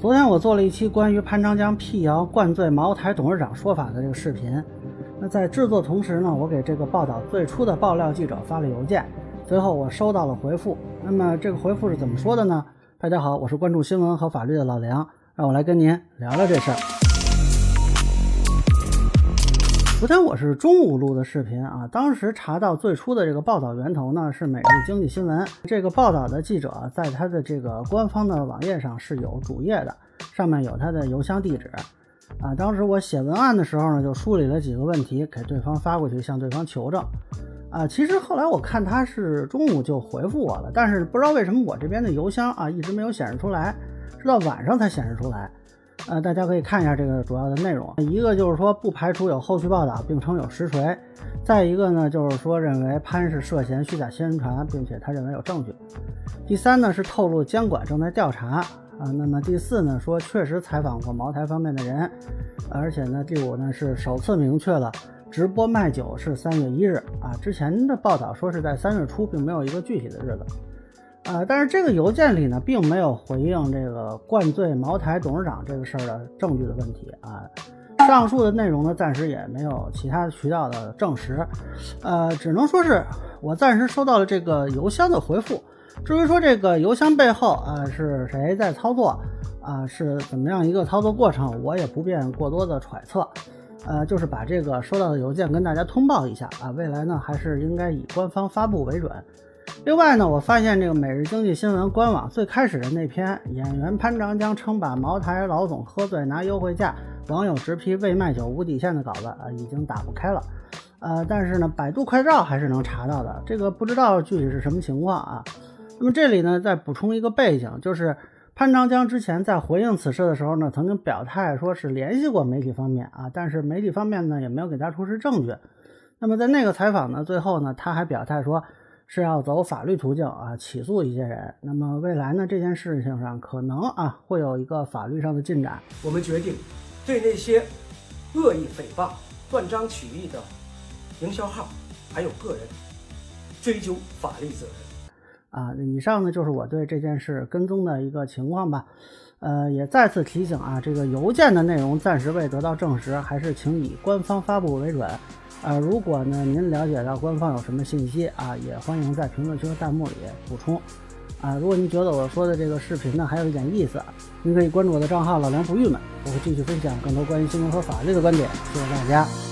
昨天我做了一期关于潘长江辟谣灌醉茅台董事长说法的这个视频。那在制作同时呢，我给这个报道最初的爆料记者发了邮件，随后我收到了回复。那么这个回复是怎么说的呢？大家好，我是关注新闻和法律的老梁，让我来跟您聊聊这事儿。昨天我是中午录的视频啊，当时查到最初的这个报道源头呢是《每日经济新闻》，这个报道的记者在他的这个官方的网页上是有主页的，上面有他的邮箱地址啊。当时我写文案的时候呢，就梳理了几个问题给对方发过去，向对方求证啊。其实后来我看他是中午就回复我了，但是不知道为什么我这边的邮箱啊一直没有显示出来，直到晚上才显示出来。呃，大家可以看一下这个主要的内容。一个就是说不排除有后续报道，并称有实锤；再一个呢，就是说认为潘是涉嫌虚假宣传，并且他认为有证据。第三呢是透露监管正在调查啊。那么第四呢说确实采访过茅台方面的人，而且呢第五呢是首次明确了直播卖酒是三月一日啊。之前的报道说是在三月初，并没有一个具体的日子。呃，但是这个邮件里呢，并没有回应这个灌醉茅台董事长这个事儿的证据的问题啊。上述的内容呢，暂时也没有其他渠道的证实，呃，只能说是我暂时收到了这个邮箱的回复。至于说这个邮箱背后啊是谁在操作啊，是怎么样一个操作过程，我也不便过多的揣测。呃，就是把这个收到的邮件跟大家通报一下啊，未来呢还是应该以官方发布为准。另外呢，我发现这个《每日经济新闻》官网最开始的那篇演员潘长江称把茅台老总喝醉拿优惠价，网友直批未卖酒无底线的稿子啊，已经打不开了。呃，但是呢，百度快照还是能查到的。这个不知道具体是什么情况啊。那么这里呢，再补充一个背景，就是潘长江之前在回应此事的时候呢，曾经表态说是联系过媒体方面啊，但是媒体方面呢也没有给他出示证据。那么在那个采访呢，最后呢，他还表态说。是要走法律途径啊，起诉一些人。那么未来呢，这件事情上可能啊会有一个法律上的进展。我们决定对那些恶意诽谤、断章取义的营销号还有个人追究法律责任。啊，以上呢就是我对这件事跟踪的一个情况吧。呃，也再次提醒啊，这个邮件的内容暂时未得到证实，还是请以官方发布为准。呃，如果呢您了解到官方有什么信息啊，也欢迎在评论区和弹幕里补充。啊，如果您觉得我说的这个视频呢还有一点意思，您可以关注我的账号老梁不郁闷，我会继续分享更多关于新闻和法律的观点。谢谢大家。